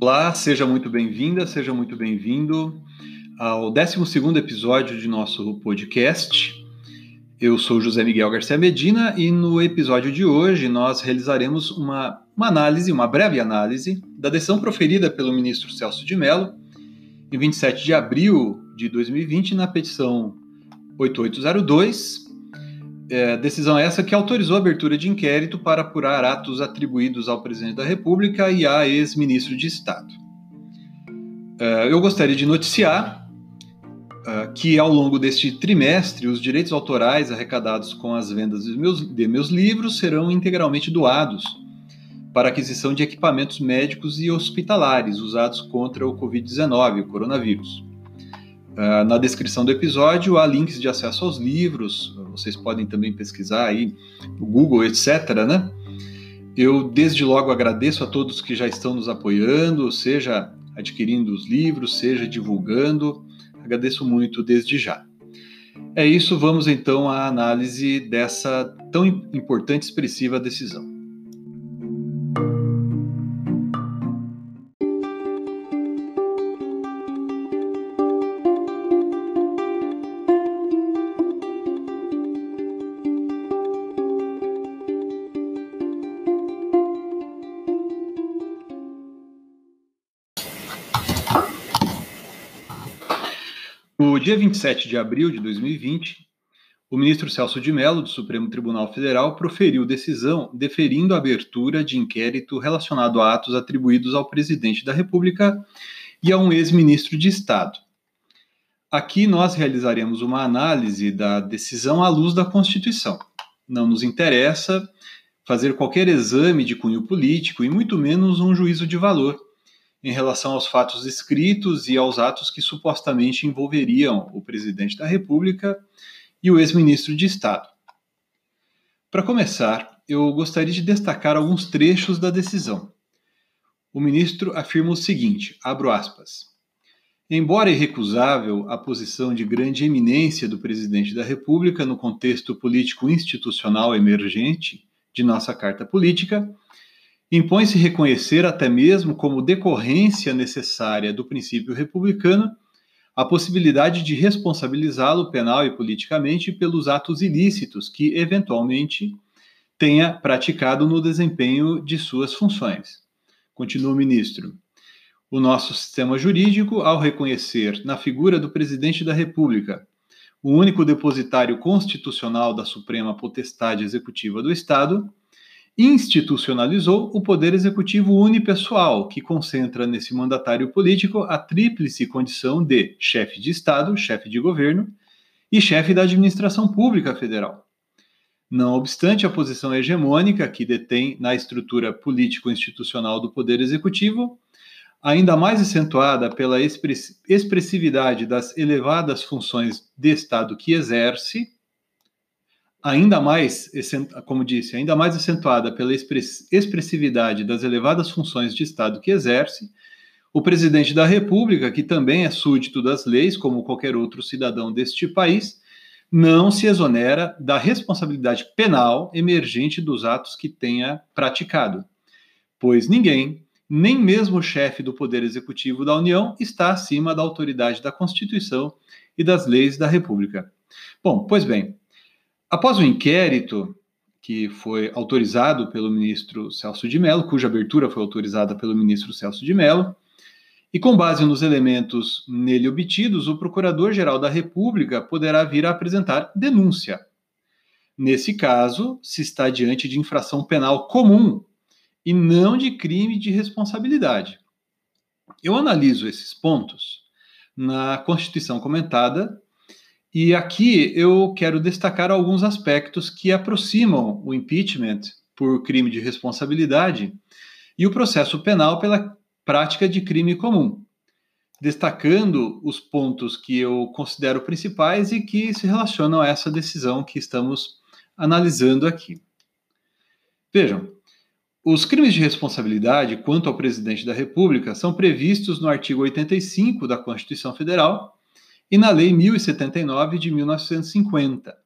Olá, seja muito bem-vinda, seja muito bem-vindo ao 12 episódio de nosso podcast. Eu sou José Miguel Garcia Medina e no episódio de hoje nós realizaremos uma, uma análise, uma breve análise, da decisão proferida pelo ministro Celso de Mello em 27 de abril de 2020 na petição 8802 é, decisão essa que autorizou a abertura de inquérito para apurar atos atribuídos ao presidente da República e a ex-ministro de Estado. É, eu gostaria de noticiar é, que, ao longo deste trimestre, os direitos autorais arrecadados com as vendas de meus, de meus livros serão integralmente doados para aquisição de equipamentos médicos e hospitalares usados contra o Covid-19, o coronavírus. Uh, na descrição do episódio há links de acesso aos livros, vocês podem também pesquisar aí no Google, etc. Né? Eu desde logo agradeço a todos que já estão nos apoiando, seja adquirindo os livros, seja divulgando. Agradeço muito desde já. É isso, vamos então à análise dessa tão importante e expressiva decisão. No dia 27 de abril de 2020, o ministro Celso de Mello, do Supremo Tribunal Federal, proferiu decisão deferindo a abertura de inquérito relacionado a atos atribuídos ao presidente da República e a um ex-ministro de Estado. Aqui nós realizaremos uma análise da decisão à luz da Constituição. Não nos interessa fazer qualquer exame de cunho político e muito menos um juízo de valor em relação aos fatos escritos e aos atos que supostamente envolveriam o presidente da República e o ex-ministro de Estado. Para começar, eu gostaria de destacar alguns trechos da decisão. O ministro afirma o seguinte: abro aspas. Embora irrecusável a posição de grande eminência do presidente da República no contexto político institucional emergente de nossa Carta Política, impõe-se reconhecer, até mesmo como decorrência necessária do princípio republicano, a possibilidade de responsabilizá-lo penal e politicamente pelos atos ilícitos que, eventualmente, tenha praticado no desempenho de suas funções. Continua o ministro. O nosso sistema jurídico, ao reconhecer na figura do presidente da República o único depositário constitucional da suprema potestade executiva do Estado, institucionalizou o poder executivo unipessoal, que concentra nesse mandatário político a tríplice condição de chefe de Estado, chefe de governo e chefe da administração pública federal. Não obstante a posição hegemônica que detém na estrutura político-institucional do poder executivo, ainda mais acentuada pela expressividade das elevadas funções de Estado que exerce, ainda mais, como disse, ainda mais acentuada pela expressividade das elevadas funções de Estado que exerce, o presidente da República, que também é súdito das leis, como qualquer outro cidadão deste país, não se exonera da responsabilidade penal emergente dos atos que tenha praticado, pois ninguém, nem mesmo o chefe do Poder Executivo da União, está acima da autoridade da Constituição e das leis da República. Bom, pois bem, Após o inquérito que foi autorizado pelo ministro Celso de Mello, cuja abertura foi autorizada pelo ministro Celso de Mello, e com base nos elementos nele obtidos, o Procurador-Geral da República poderá vir a apresentar denúncia. Nesse caso, se está diante de infração penal comum e não de crime de responsabilidade. Eu analiso esses pontos na Constituição comentada e aqui eu quero destacar alguns aspectos que aproximam o impeachment por crime de responsabilidade e o processo penal pela prática de crime comum, destacando os pontos que eu considero principais e que se relacionam a essa decisão que estamos analisando aqui. Vejam, os crimes de responsabilidade quanto ao presidente da República são previstos no artigo 85 da Constituição Federal e na Lei 1079 de 1950.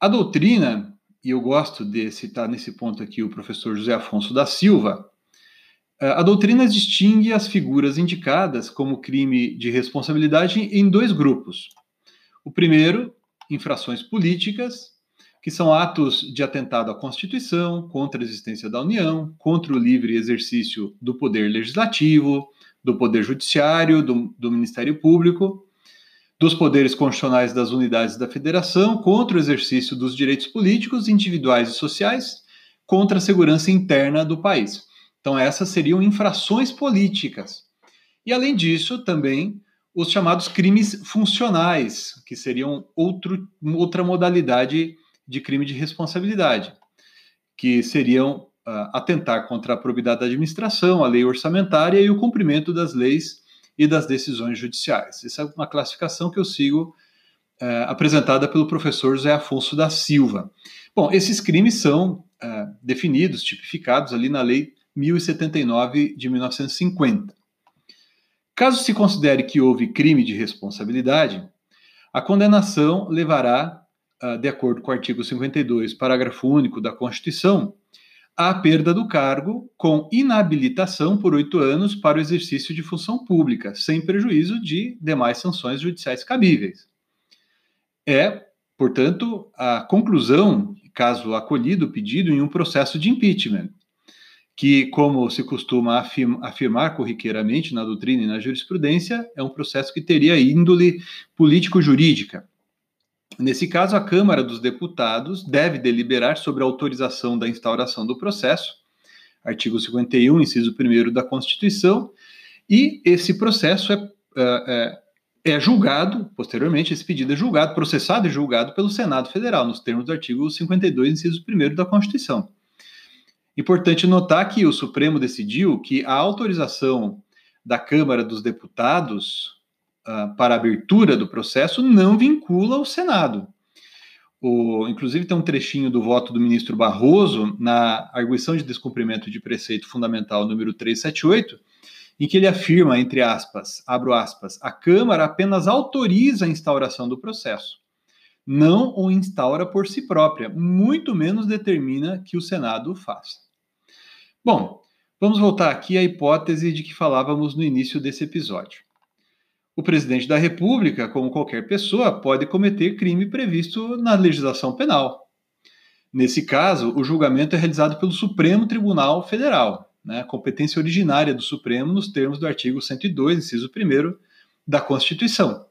a doutrina, e eu gosto de citar nesse ponto aqui o professor José Afonso da Silva, a doutrina distingue as figuras indicadas como crime de responsabilidade em dois grupos. O primeiro, infrações políticas, que são atos de atentado à Constituição, contra a existência da União, contra o livre exercício do poder legislativo, do poder judiciário, do, do Ministério Público, dos poderes constitucionais das unidades da Federação, contra o exercício dos direitos políticos, individuais e sociais, contra a segurança interna do país. Então, essas seriam infrações políticas. E, além disso, também os chamados crimes funcionais, que seriam outro, outra modalidade de crime de responsabilidade, que seriam atentar contra a probidade da administração, a lei orçamentária e o cumprimento das leis e das decisões judiciais. Essa é uma classificação que eu sigo uh, apresentada pelo professor José Afonso da Silva. Bom, esses crimes são uh, definidos, tipificados ali na lei 1079 de 1950. Caso se considere que houve crime de responsabilidade, a condenação levará, ah, de acordo com o artigo 52, parágrafo único da Constituição, à perda do cargo com inabilitação por oito anos para o exercício de função pública, sem prejuízo de demais sanções judiciais cabíveis. É, portanto, a conclusão, caso acolhido o pedido, em um processo de impeachment, que, como se costuma afirmar corriqueiramente na doutrina e na jurisprudência, é um processo que teria índole político-jurídica. Nesse caso, a Câmara dos Deputados deve deliberar sobre a autorização da instauração do processo, artigo 51, inciso 1 da Constituição, e esse processo é, é, é, é julgado, posteriormente, esse pedido é julgado, processado e julgado pelo Senado Federal, nos termos do artigo 52, inciso 1 da Constituição. Importante notar que o Supremo decidiu que a autorização da Câmara dos Deputados uh, para abertura do processo não vincula o Senado. O, inclusive, tem um trechinho do voto do ministro Barroso na arguição de descumprimento de preceito fundamental número 378, em que ele afirma, entre aspas, abro aspas, a Câmara apenas autoriza a instauração do processo, não o instaura por si própria, muito menos determina que o Senado o faça. Bom, vamos voltar aqui à hipótese de que falávamos no início desse episódio. O presidente da República, como qualquer pessoa, pode cometer crime previsto na legislação penal. Nesse caso, o julgamento é realizado pelo Supremo Tribunal Federal, né, competência originária do Supremo nos termos do artigo 102, inciso 1 da Constituição.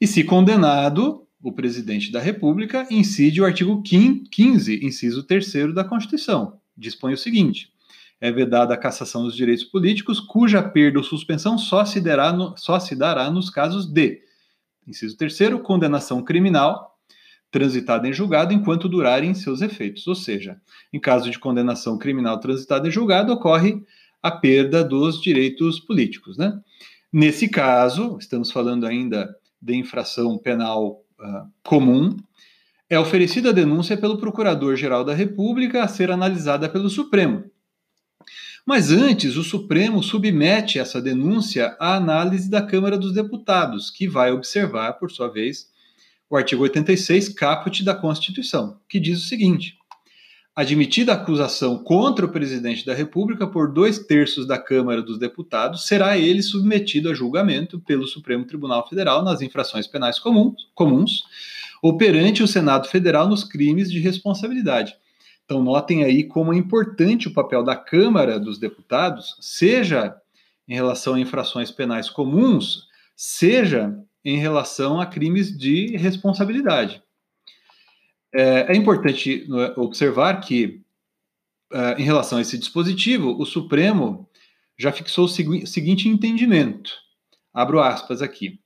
E se condenado, o presidente da República incide o artigo 15, inciso 3 da Constituição. Dispõe o seguinte: é vedada a cassação dos direitos políticos, cuja perda ou suspensão só se, dará no, só se dará nos casos de, inciso terceiro, condenação criminal transitada em julgado enquanto durarem seus efeitos. Ou seja, em caso de condenação criminal transitada em julgado, ocorre a perda dos direitos políticos. Né? Nesse caso, estamos falando ainda de infração penal uh, comum, é oferecida a denúncia pelo Procurador-Geral da República a ser analisada pelo Supremo. Mas antes, o Supremo submete essa denúncia à análise da Câmara dos Deputados, que vai observar, por sua vez, o artigo 86, caput da Constituição, que diz o seguinte: admitida a acusação contra o presidente da República por dois terços da Câmara dos Deputados, será ele submetido a julgamento pelo Supremo Tribunal Federal nas infrações penais comuns, comuns ou perante o Senado Federal nos crimes de responsabilidade então, notem aí como é importante o papel da Câmara dos Deputados, seja em relação a infrações penais comuns, seja em relação a crimes de responsabilidade. É, é importante né, observar que, é, em relação a esse dispositivo, o Supremo já fixou o seguinte entendimento. Abro aspas aqui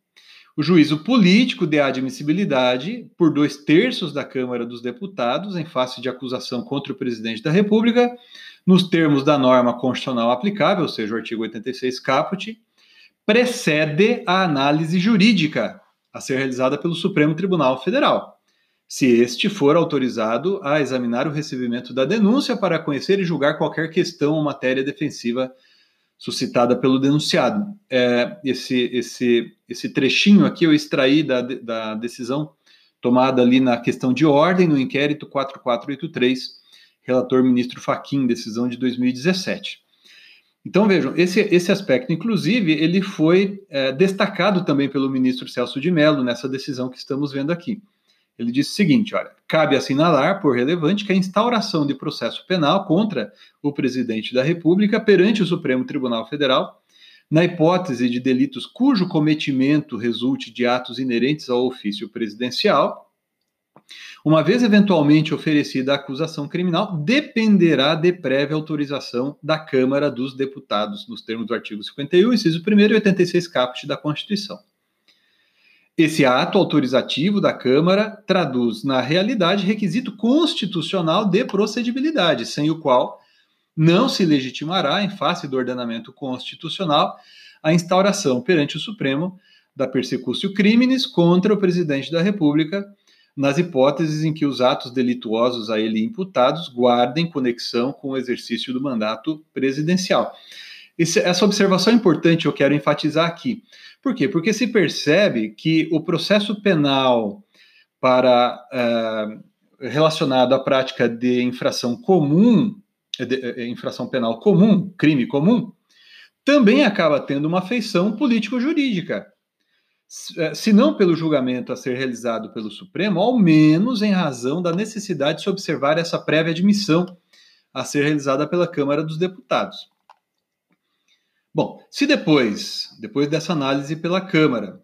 o juízo político de admissibilidade por dois terços da Câmara dos Deputados em face de acusação contra o presidente da República, nos termos da norma constitucional aplicável, ou seja, o artigo 86 caput, precede a análise jurídica a ser realizada pelo Supremo Tribunal Federal, se este for autorizado a examinar o recebimento da denúncia para conhecer e julgar qualquer questão ou matéria defensiva suscitada pelo denunciado. É, esse, esse, esse trechinho aqui eu extraí da, da decisão tomada ali na questão de ordem no inquérito 4483, relator ministro Faquim, decisão de 2017. Então, vejam, esse, esse aspecto, inclusive, ele foi é, destacado também pelo ministro Celso de Mello nessa decisão que estamos vendo aqui. Ele disse o seguinte: olha, cabe assinalar, por relevante, que a instauração de processo penal contra o presidente da República perante o Supremo Tribunal Federal, na hipótese de delitos cujo cometimento resulte de atos inerentes ao ofício presidencial, uma vez eventualmente oferecida a acusação criminal, dependerá de prévia autorização da Câmara dos Deputados, nos termos do artigo 51, inciso 1 e 86 caput da Constituição. Esse ato autorizativo da Câmara traduz, na realidade, requisito constitucional de procedibilidade, sem o qual não se legitimará, em face do ordenamento constitucional, a instauração perante o Supremo da persecutio crimes contra o presidente da República nas hipóteses em que os atos delituosos a ele imputados guardem conexão com o exercício do mandato presidencial. Esse, essa observação é importante, eu quero enfatizar aqui. Por quê? Porque se percebe que o processo penal para uh, relacionado à prática de infração comum, de, de, infração penal comum, crime comum, também acaba tendo uma feição político-jurídica. É, se não pelo julgamento a ser realizado pelo Supremo, ao menos em razão da necessidade de se observar essa prévia admissão a ser realizada pela Câmara dos Deputados. Bom, se depois, depois dessa análise pela Câmara,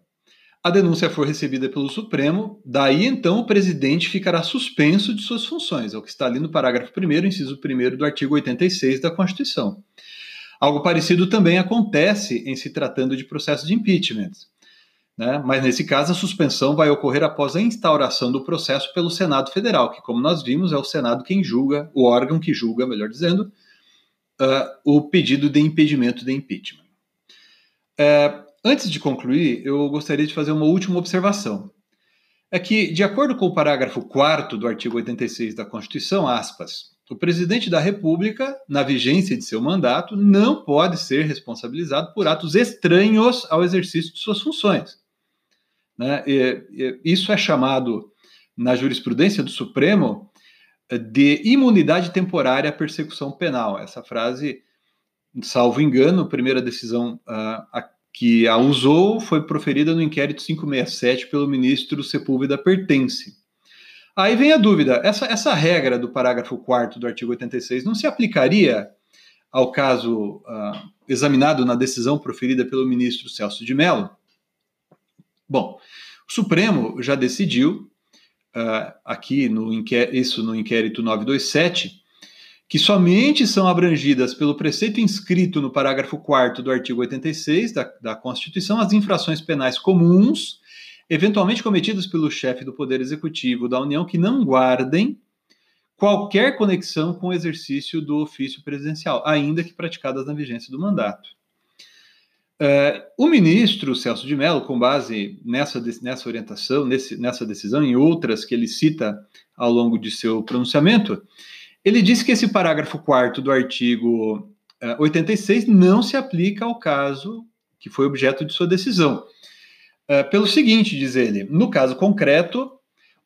a denúncia for recebida pelo Supremo, daí então o presidente ficará suspenso de suas funções, é o que está ali no parágrafo 1, inciso 1 do artigo 86 da Constituição. Algo parecido também acontece em se tratando de processo de impeachment. Né? Mas nesse caso, a suspensão vai ocorrer após a instauração do processo pelo Senado Federal, que, como nós vimos, é o Senado quem julga, o órgão que julga, melhor dizendo, uh, o pedido de impedimento de impeachment. Uh, antes de concluir, eu gostaria de fazer uma última observação. É que, de acordo com o parágrafo 4 do artigo 86 da Constituição, aspas, o presidente da República, na vigência de seu mandato, não pode ser responsabilizado por atos estranhos ao exercício de suas funções. Né? E, e, isso é chamado, na jurisprudência do Supremo, de imunidade temporária à persecução penal. Essa frase, salvo engano, a primeira decisão uh, a, que a usou foi proferida no inquérito 567 pelo ministro Sepúlveda Pertence. Aí vem a dúvida: essa, essa regra do parágrafo 4 do artigo 86 não se aplicaria ao caso uh, examinado na decisão proferida pelo ministro Celso de Mello? Bom, o Supremo já decidiu, uh, aqui no isso no inquérito 927, que somente são abrangidas pelo preceito inscrito no parágrafo 4 do artigo 86 da, da Constituição as infrações penais comuns, eventualmente cometidas pelo chefe do Poder Executivo da União, que não guardem qualquer conexão com o exercício do ofício presidencial, ainda que praticadas na vigência do mandato. Uh, o ministro Celso de Mello, com base nessa, nessa orientação, nesse, nessa decisão e outras que ele cita ao longo de seu pronunciamento, ele disse que esse parágrafo 4 do artigo uh, 86 não se aplica ao caso que foi objeto de sua decisão. Uh, pelo seguinte, diz ele, no caso concreto,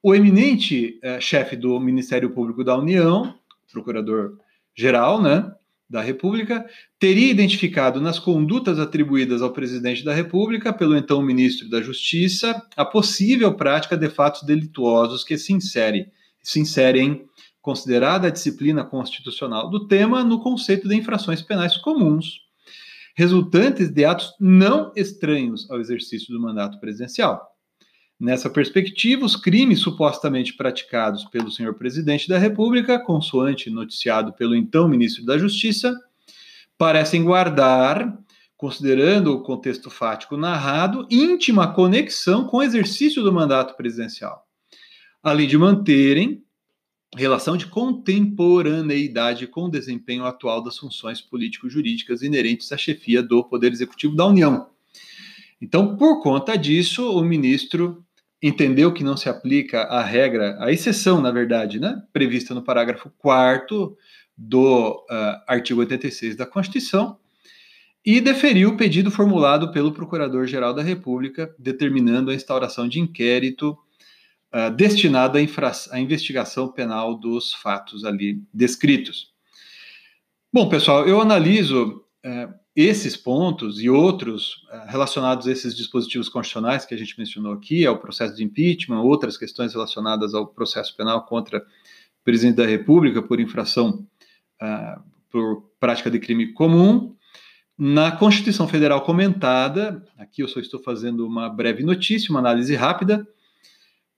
o eminente chefe do Ministério Público da União, procurador-geral, né, da República, teria identificado nas condutas atribuídas ao presidente da República pelo então ministro da Justiça a possível prática de fatos delituosos que se, insere, se inserem, considerada a disciplina constitucional do tema, no conceito de infrações penais comuns, resultantes de atos não estranhos ao exercício do mandato presidencial. Nessa perspectiva, os crimes supostamente praticados pelo senhor presidente da República, consoante noticiado pelo então ministro da Justiça, parecem guardar, considerando o contexto fático narrado, íntima conexão com o exercício do mandato presidencial, além de manterem relação de contemporaneidade com o desempenho atual das funções político-jurídicas inerentes à chefia do Poder Executivo da União. Então, por conta disso, o ministro entendeu que não se aplica a regra, a exceção, na verdade, né, prevista no parágrafo 4 do uh, artigo 86 da Constituição, e deferiu o pedido formulado pelo Procurador-Geral da República, determinando a instauração de inquérito uh, destinada à, à, investigação penal dos fatos ali descritos. Bom, pessoal, eu analiso uh, esses pontos e outros uh, relacionados a esses dispositivos constitucionais que a gente mencionou aqui, ao processo de impeachment, outras questões relacionadas ao processo penal contra o presidente da República por infração por prática de crime comum, na Constituição Federal comentada, aqui eu só estou fazendo uma breve notícia, uma análise rápida,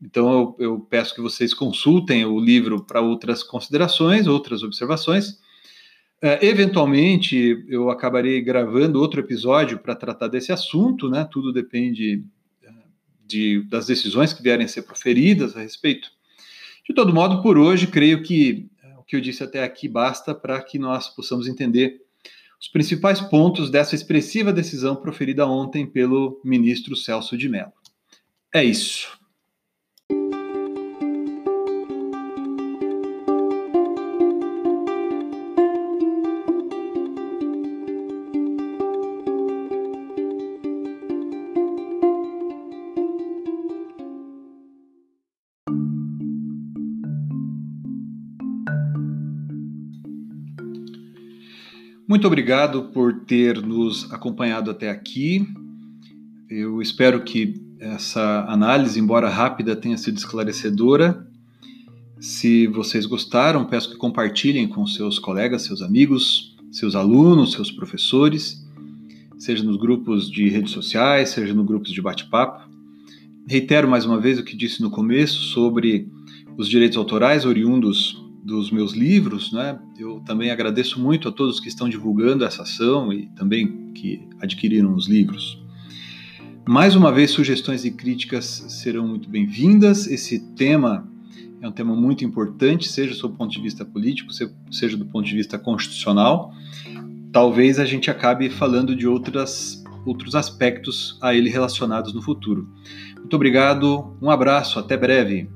então eu, eu peço que vocês consultem o livro para outras considerações, outras observações. É, eventualmente eu acabarei gravando outro episódio para tratar desse assunto, né? Tudo depende é, de, das decisões que vierem a ser proferidas a respeito. De todo modo, por hoje, creio que é, o que eu disse até aqui basta para que nós possamos entender os principais pontos dessa expressiva decisão proferida ontem pelo ministro Celso de Mello. É isso. Muito obrigado por ter nos acompanhado até aqui. Eu espero que essa análise, embora rápida, tenha sido esclarecedora. Se vocês gostaram, peço que compartilhem com seus colegas, seus amigos, seus alunos, seus professores, seja nos grupos de redes sociais, seja nos grupos de bate-papo. Reitero mais uma vez o que disse no começo sobre os direitos autorais oriundos dos meus livros, né? Eu também agradeço muito a todos que estão divulgando essa ação e também que adquiriram os livros. Mais uma vez, sugestões e críticas serão muito bem-vindas. Esse tema é um tema muito importante, seja do ponto de vista político, seja do ponto de vista constitucional. Talvez a gente acabe falando de outras, outros aspectos a ele relacionados no futuro. Muito obrigado, um abraço, até breve.